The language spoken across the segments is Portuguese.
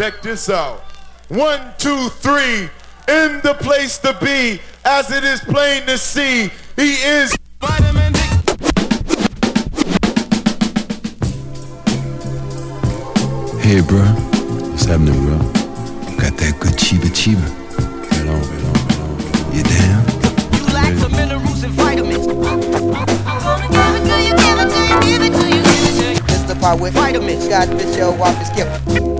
Check this out. One, two, three. In the place to be, as it is plain to see, he is. Vitamin D. Hey, bro. What's happening, bro? Got that good chiba chiba. Right on, right on, right on. You down? You lack the minerals and vitamins. It's the part with vitamins. Got this show off his gift.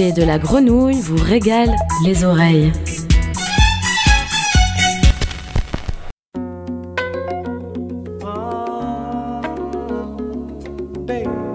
De la grenouille vous régalent les oreilles. Liberated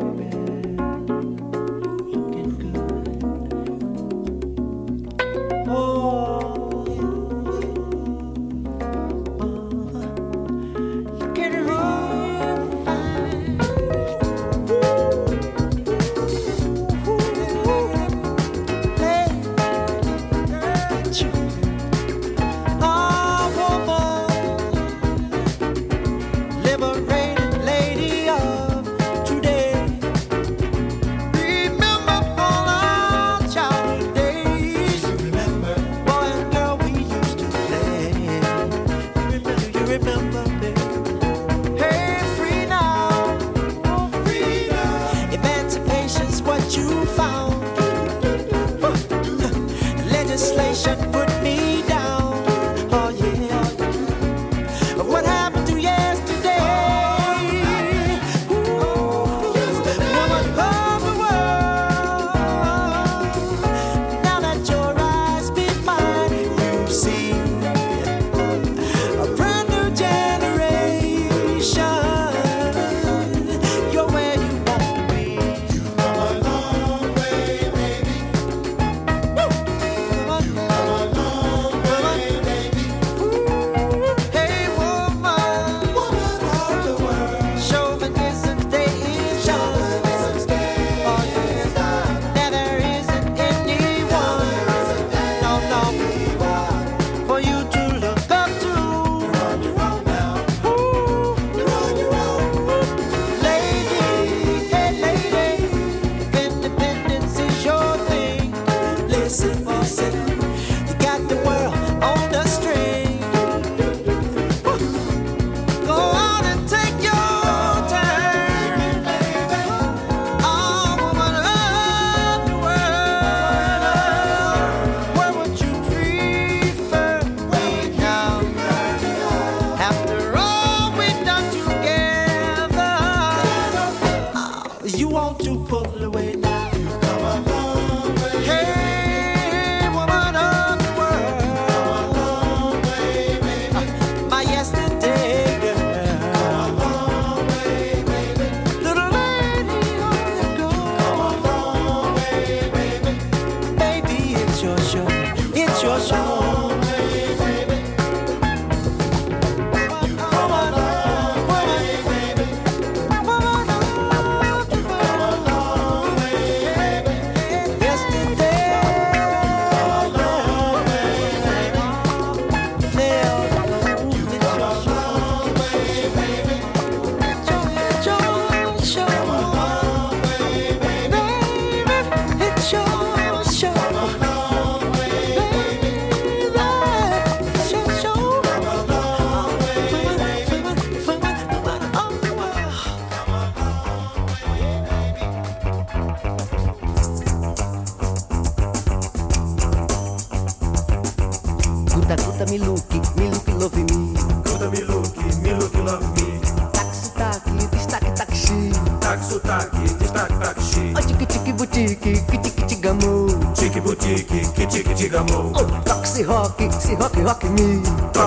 se rock, rock, rock me.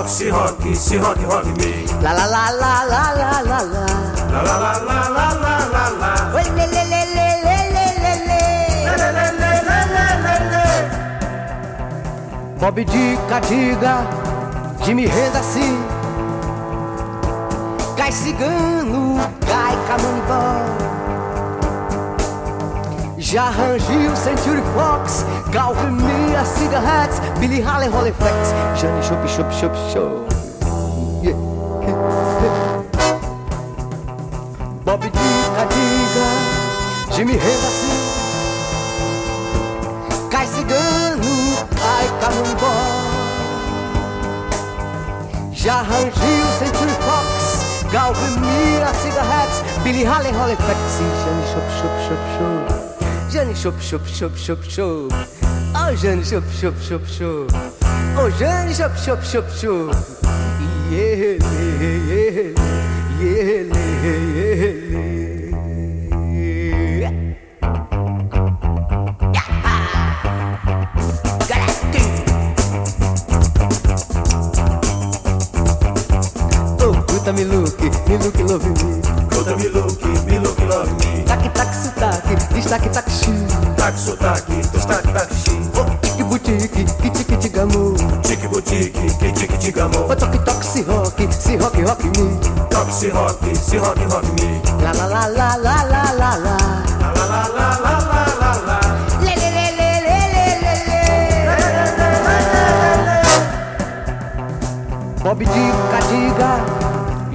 Se rock, se rock, rock me. La la la la la la la la. La la la la la la la la. Oi, le le le le le le le le. Le le le le le le le. Bob dica, diga, Jimmy renda assim. Cai cigano, cai camanibó. Jahan o Century Fox, Calvin Mia, Cigarettes, Billy Haley, Holiflex, Johnny Shop, Shop, Shop, Chop. Bob Dica, Diga, Jimmy Hendrix, Cai Cigano, Ai Já Jahan o Century Fox, Galvin Mira, Cigarettes, Billy Haley, Holiflex, Johnny Shop, Shop, Shop, Shop. jeune chope, chope, chope, chope, chope. Oh jeune chope, chope, chope, chope. Oh jeune chope, chope, chope, chope.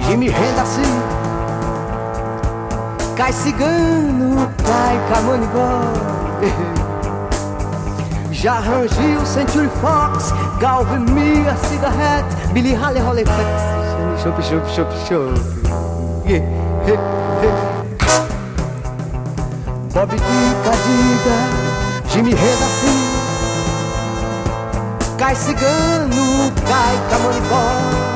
Jimmy renda assim. Cai cigano, cai camanibó. Já o Century Fox, Galvin Mia, Cigarette, Billy Haley, Hollyflex. Chup, chup, chup, chup. Bob diga, diga, Jimmy renda assim. Cai cigano, cai camanibó.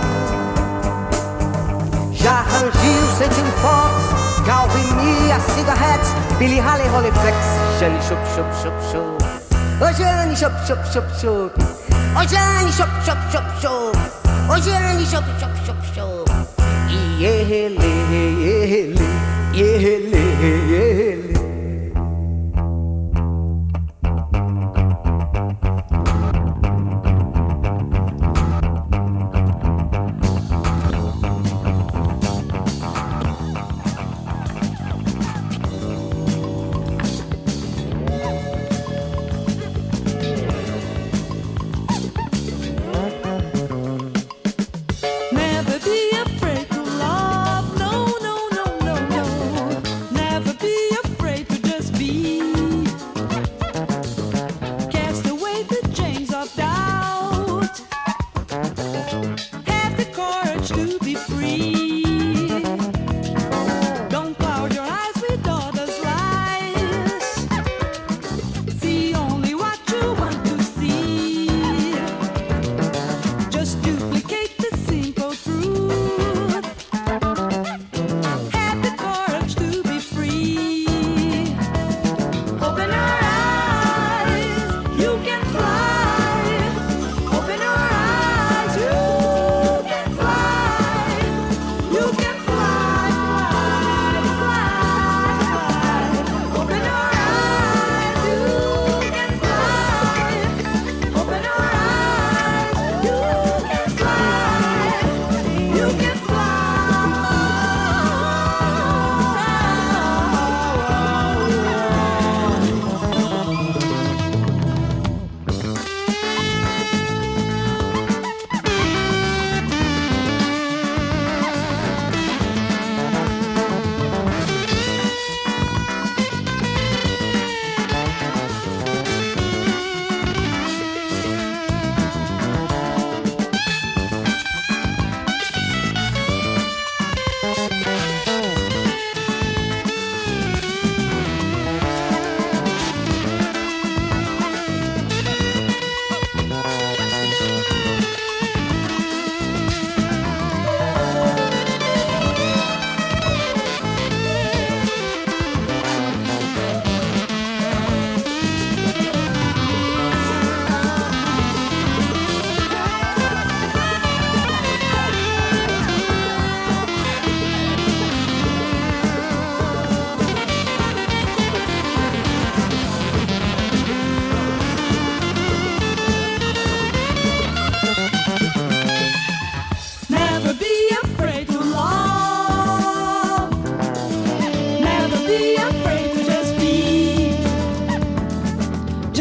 Alan Hughes hitting forks, gouging me a cigarette, Billy Holly holy flicks. Shelly shop shop shop shop. Oh Shelly shop shop shop shop. Oh Shelly shop shop shop shop. Oh Shelly shop shop shop shop. Yeah, yeah, yeah, yeah, yeah, yeah, yeah.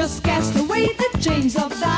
just cast away the chains of thy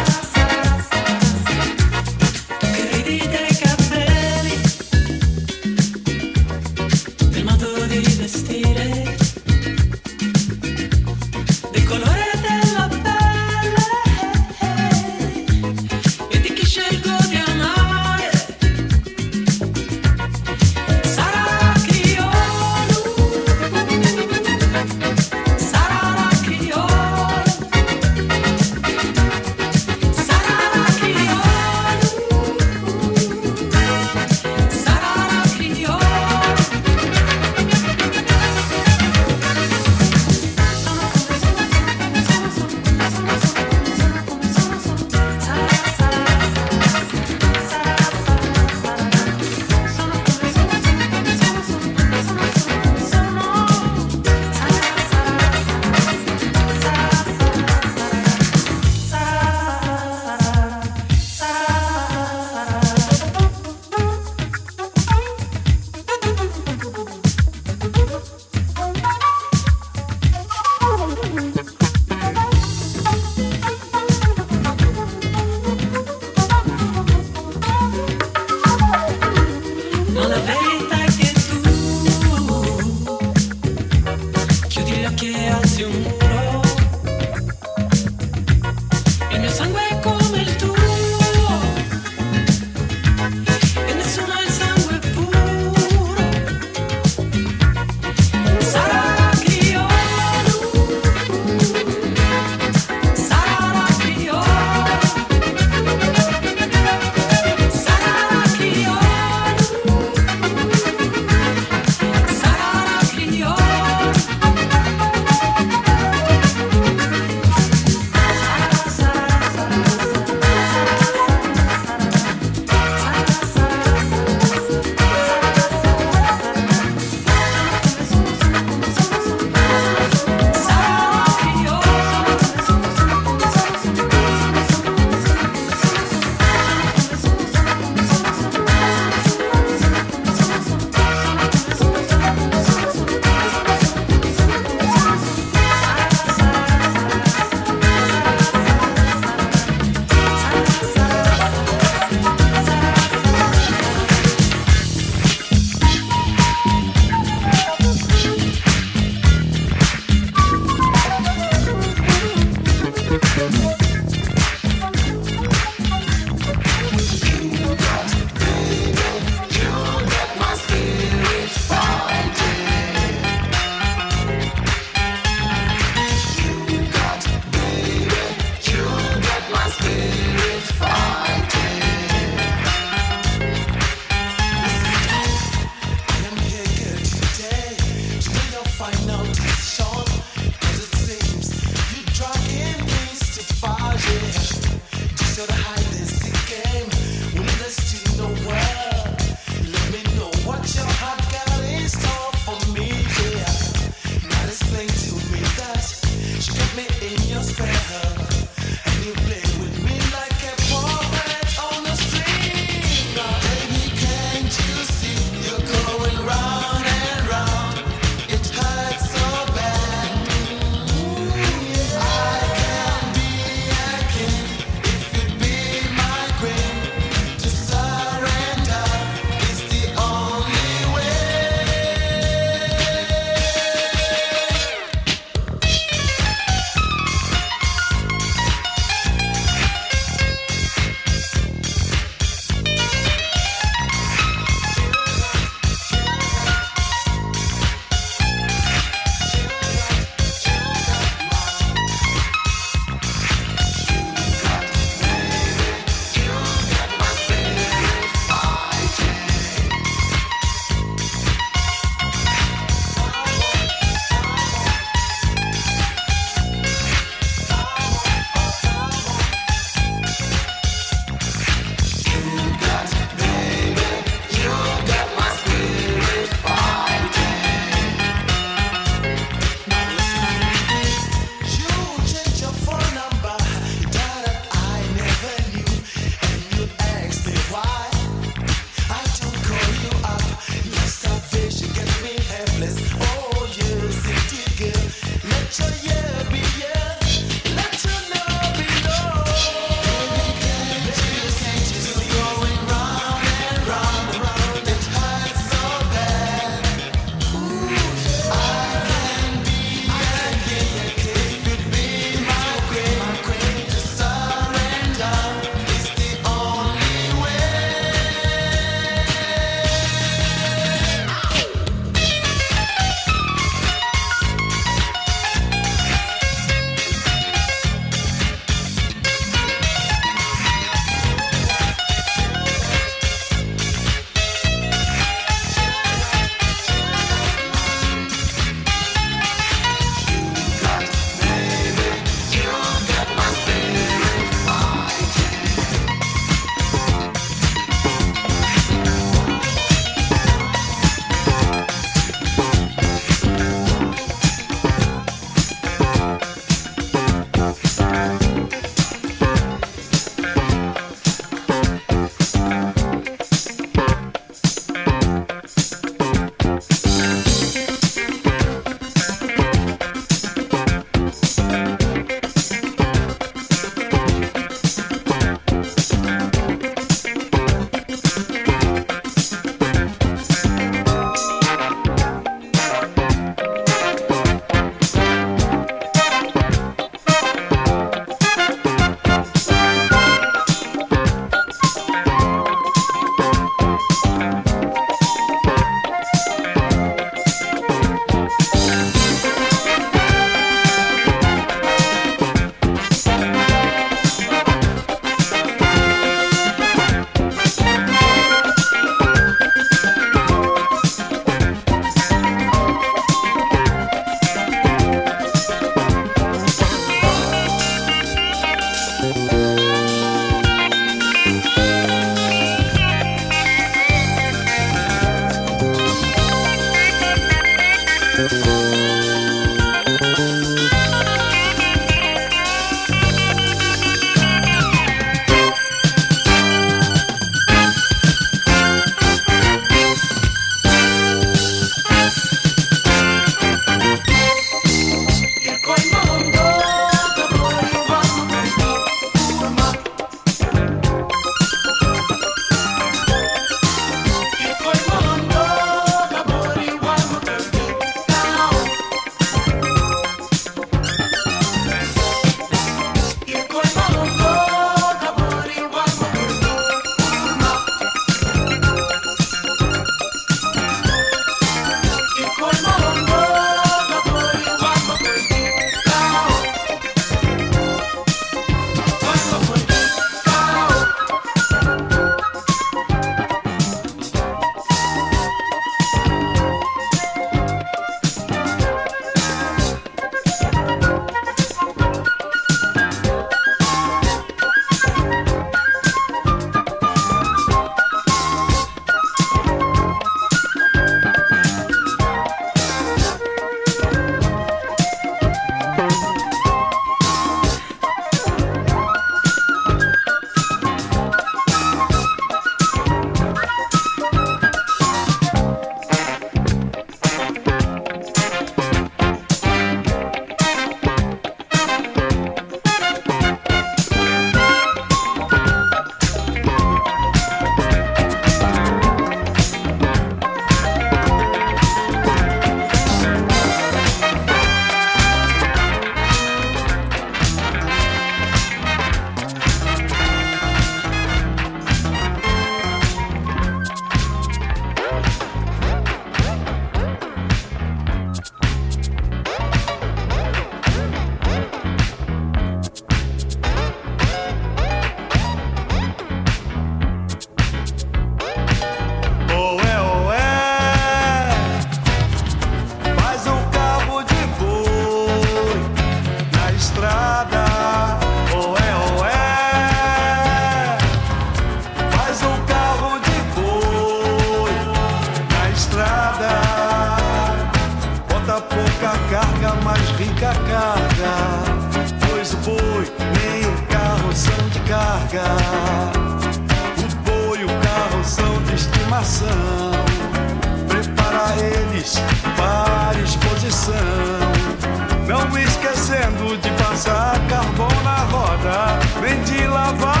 de passar carvão na roda, nem de lavar.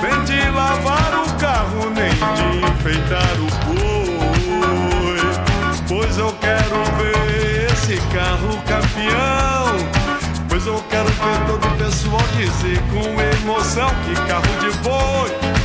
Vem de lavar o carro, nem de enfeitar o boi. Pois eu quero ver esse carro campeão. Pois eu quero ver todo o pessoal dizer com emoção: Que carro de boi!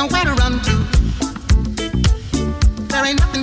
ain't nowhere to run to. There ain't nothing.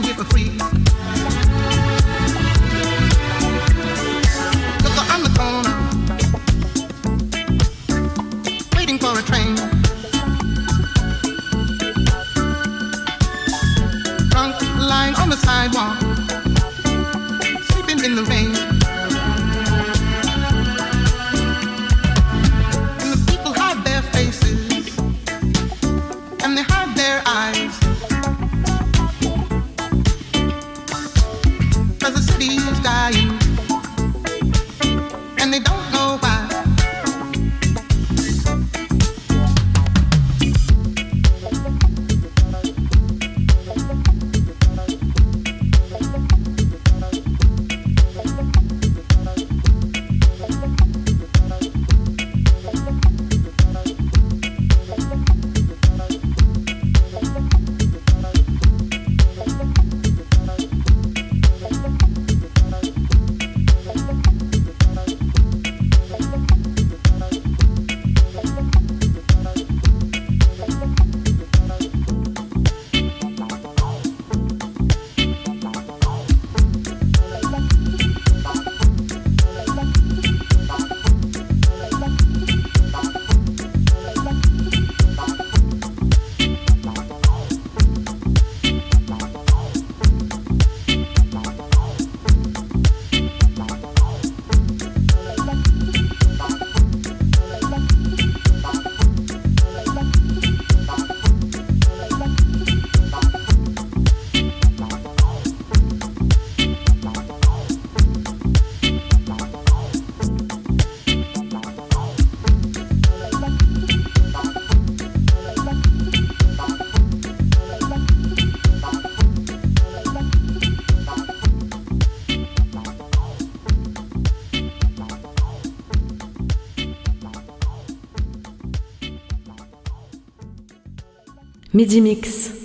Midi Mix.